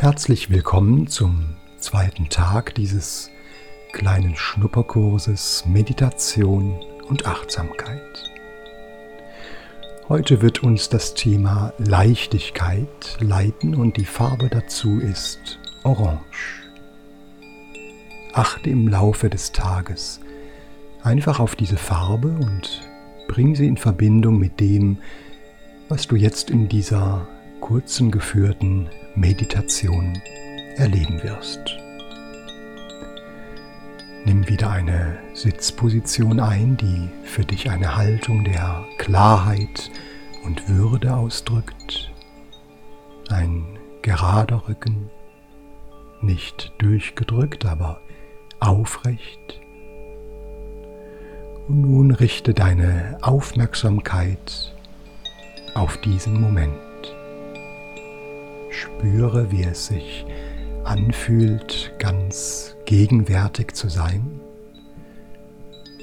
Herzlich willkommen zum zweiten Tag dieses kleinen Schnupperkurses Meditation und Achtsamkeit. Heute wird uns das Thema Leichtigkeit leiten und die Farbe dazu ist Orange. Achte im Laufe des Tages einfach auf diese Farbe und bring sie in Verbindung mit dem, was du jetzt in dieser kurzen geführten Meditation erleben wirst. Nimm wieder eine Sitzposition ein, die für dich eine Haltung der Klarheit und Würde ausdrückt. Ein gerader Rücken, nicht durchgedrückt, aber aufrecht. Und nun richte deine Aufmerksamkeit auf diesen Moment. Spüre, wie es sich anfühlt, ganz gegenwärtig zu sein.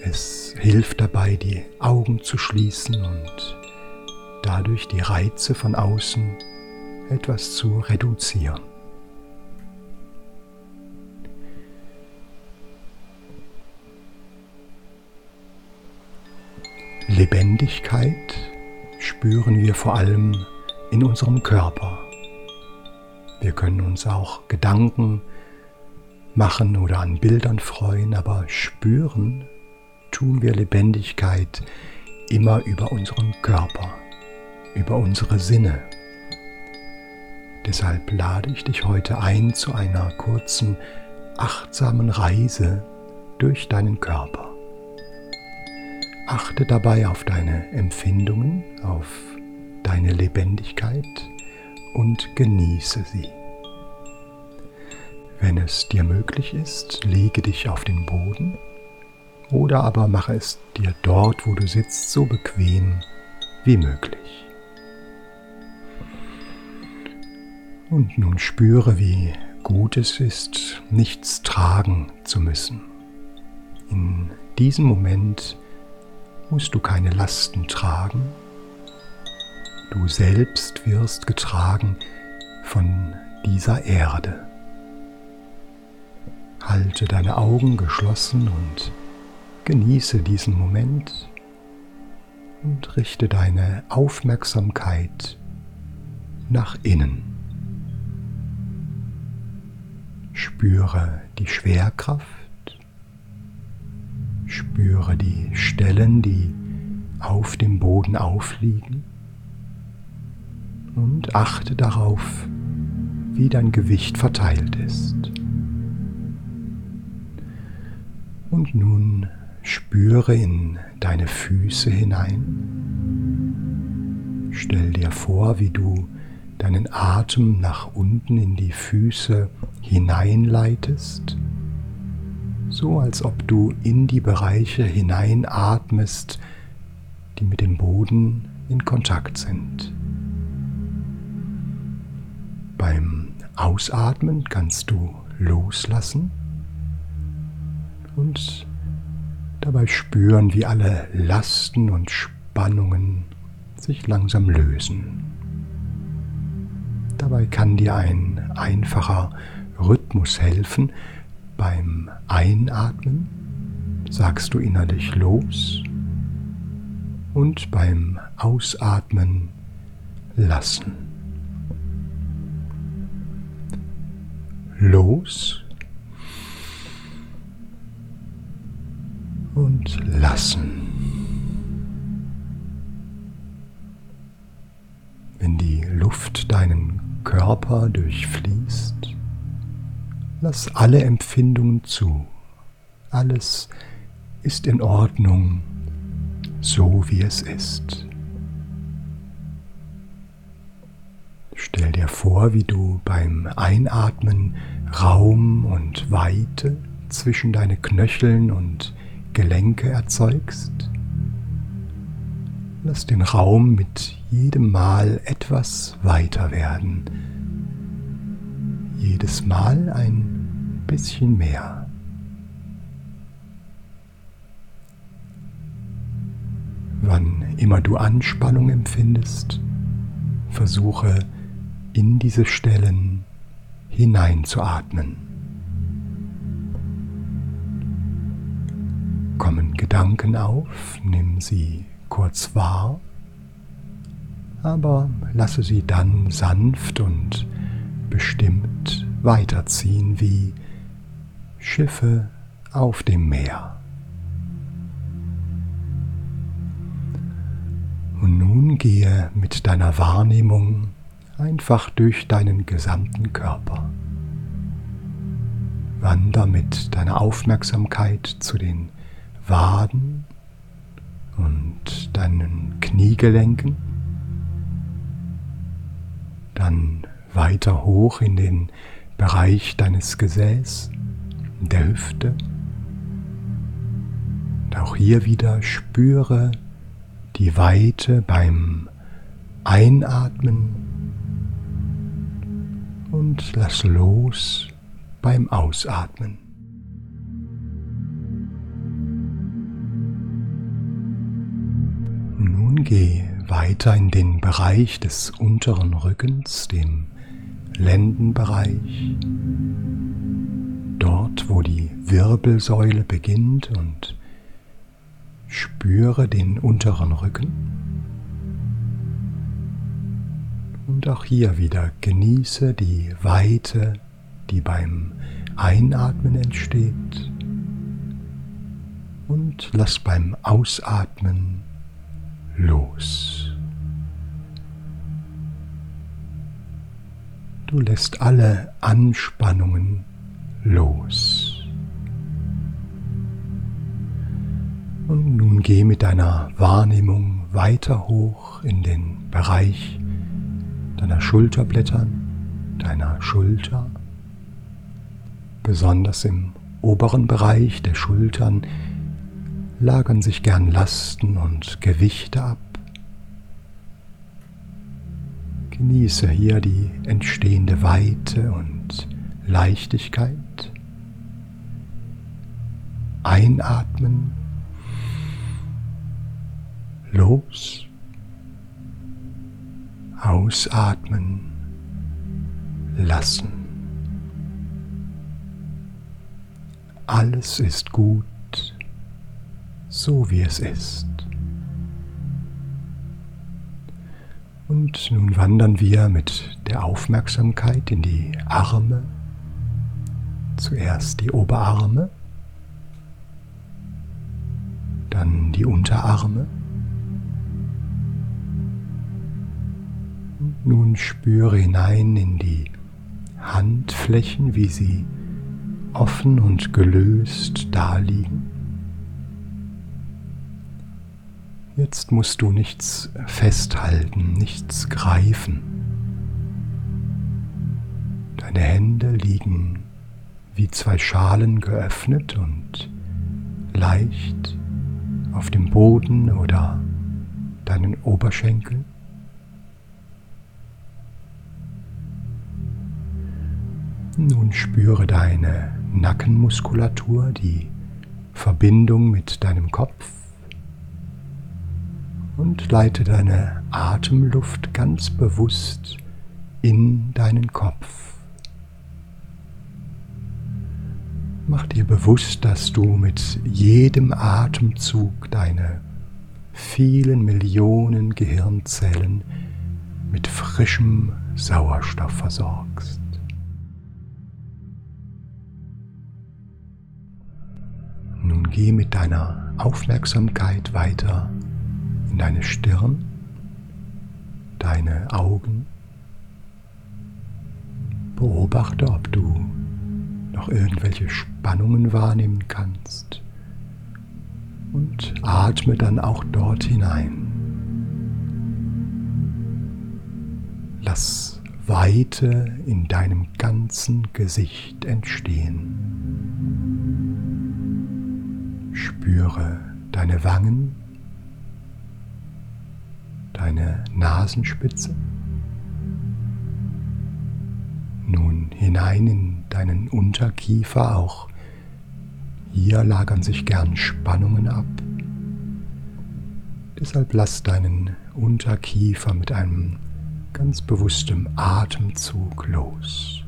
Es hilft dabei, die Augen zu schließen und dadurch die Reize von außen etwas zu reduzieren. Lebendigkeit spüren wir vor allem in unserem Körper. Wir können uns auch Gedanken machen oder an Bildern freuen, aber spüren tun wir Lebendigkeit immer über unseren Körper, über unsere Sinne. Deshalb lade ich dich heute ein zu einer kurzen, achtsamen Reise durch deinen Körper. Achte dabei auf deine Empfindungen, auf deine Lebendigkeit und genieße sie. Wenn es dir möglich ist, lege dich auf den Boden oder aber mache es dir dort, wo du sitzt, so bequem wie möglich. Und nun spüre, wie gut es ist, nichts tragen zu müssen. In diesem Moment musst du keine Lasten tragen. Du selbst wirst getragen von dieser Erde. Halte deine Augen geschlossen und genieße diesen Moment und richte deine Aufmerksamkeit nach innen. Spüre die Schwerkraft Spüre die Stellen, die auf dem Boden aufliegen und achte darauf, wie dein Gewicht verteilt ist. Und nun spüre in deine Füße hinein. Stell dir vor, wie du deinen Atem nach unten in die Füße hineinleitest so als ob du in die Bereiche hineinatmest, die mit dem Boden in Kontakt sind. Beim Ausatmen kannst du loslassen und dabei spüren, wie alle Lasten und Spannungen sich langsam lösen. Dabei kann dir ein einfacher Rhythmus helfen, beim Einatmen sagst du innerlich los und beim Ausatmen lassen. Los und lassen. Wenn die Luft deinen Körper durchfließt, Lass alle Empfindungen zu. Alles ist in Ordnung, so wie es ist. Stell dir vor, wie du beim Einatmen Raum und Weite zwischen deine Knöcheln und Gelenke erzeugst. Lass den Raum mit jedem Mal etwas weiter werden jedes Mal ein bisschen mehr. Wann immer du Anspannung empfindest, versuche in diese Stellen hineinzuatmen. Kommen Gedanken auf, nimm sie kurz wahr, aber lasse sie dann sanft und bestimmt weiterziehen wie Schiffe auf dem Meer. Und nun gehe mit deiner Wahrnehmung einfach durch deinen gesamten Körper. Wander mit deiner Aufmerksamkeit zu den Waden und deinen Kniegelenken, dann weiter hoch in den Bereich deines Gesäß, der Hüfte. Und auch hier wieder spüre die Weite beim Einatmen und lass los beim Ausatmen. Nun geh weiter in den Bereich des unteren Rückens, dem Lendenbereich, dort wo die Wirbelsäule beginnt und Spüre den unteren Rücken. Und auch hier wieder genieße die Weite, die beim Einatmen entsteht. Und lass beim Ausatmen los. Du lässt alle Anspannungen los. Und nun geh mit deiner Wahrnehmung weiter hoch in den Bereich deiner Schulterblättern, deiner Schulter. Besonders im oberen Bereich der Schultern lagern sich gern Lasten und Gewichte ab. Genieße hier die entstehende Weite und Leichtigkeit. Einatmen los, ausatmen, lassen. Alles ist gut, so wie es ist. Und nun wandern wir mit der Aufmerksamkeit in die Arme. Zuerst die Oberarme, dann die Unterarme Nun spüre hinein in die Handflächen, wie sie offen und gelöst daliegen. Jetzt musst du nichts festhalten, nichts greifen. Deine Hände liegen wie zwei Schalen geöffnet und leicht auf dem Boden oder deinen Oberschenkeln. Nun spüre deine Nackenmuskulatur, die Verbindung mit deinem Kopf und leite deine Atemluft ganz bewusst in deinen Kopf. Mach dir bewusst, dass du mit jedem Atemzug deine vielen Millionen Gehirnzellen mit frischem Sauerstoff versorgst. Geh mit deiner Aufmerksamkeit weiter in deine Stirn, deine Augen. Beobachte, ob du noch irgendwelche Spannungen wahrnehmen kannst und atme dann auch dort hinein. Lass Weite in deinem ganzen Gesicht entstehen. Spüre deine Wangen, deine Nasenspitze. Nun hinein in deinen Unterkiefer, auch hier lagern sich gern Spannungen ab. Deshalb lass deinen Unterkiefer mit einem ganz bewusstem Atemzug los.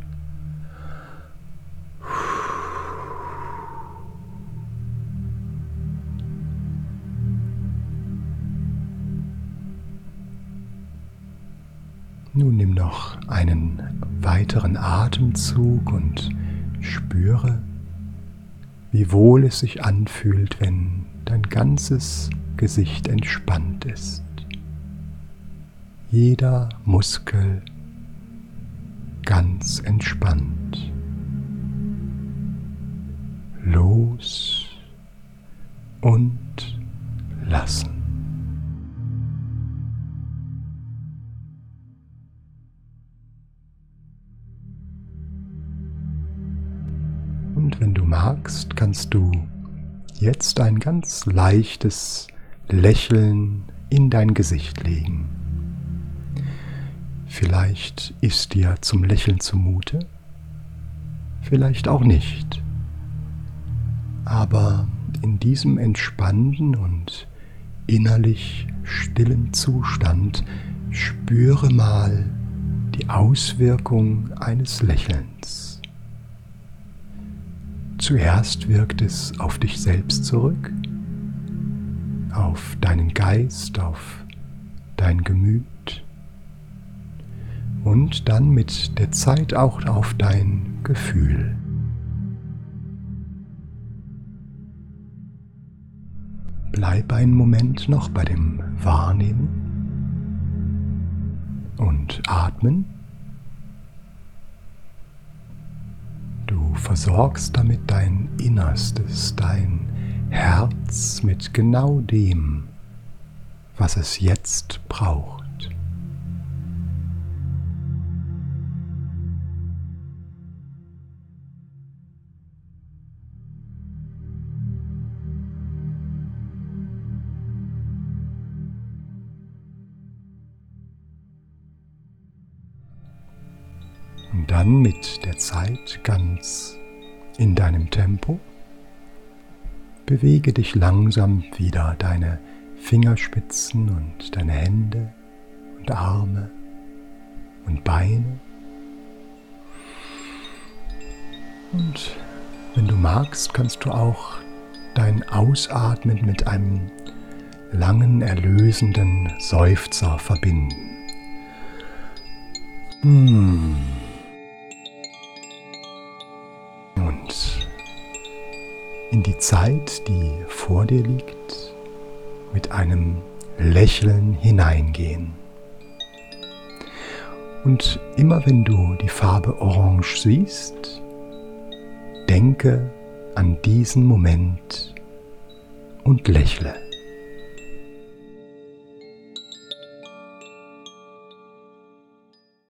Nun nimm noch einen weiteren Atemzug und spüre, wie wohl es sich anfühlt, wenn dein ganzes Gesicht entspannt ist. Jeder Muskel ganz entspannt. Los und lassen. Und wenn du magst, kannst du jetzt ein ganz leichtes Lächeln in dein Gesicht legen. Vielleicht ist dir zum Lächeln zumute, vielleicht auch nicht. Aber in diesem entspannten und innerlich stillen Zustand spüre mal die Auswirkung eines Lächelns. Zuerst wirkt es auf dich selbst zurück, auf deinen Geist, auf dein Gemüt und dann mit der Zeit auch auf dein Gefühl. Bleib einen Moment noch bei dem Wahrnehmen und Atmen. Versorgst damit dein Innerstes, dein Herz mit genau dem, was es jetzt braucht. Dann mit der Zeit ganz in deinem Tempo bewege dich langsam wieder deine Fingerspitzen und deine Hände und Arme und Beine. Und wenn du magst, kannst du auch dein Ausatmen mit einem langen, erlösenden Seufzer verbinden. Hmm. In die Zeit, die vor dir liegt, mit einem Lächeln hineingehen. Und immer wenn du die Farbe Orange siehst, denke an diesen Moment und lächle.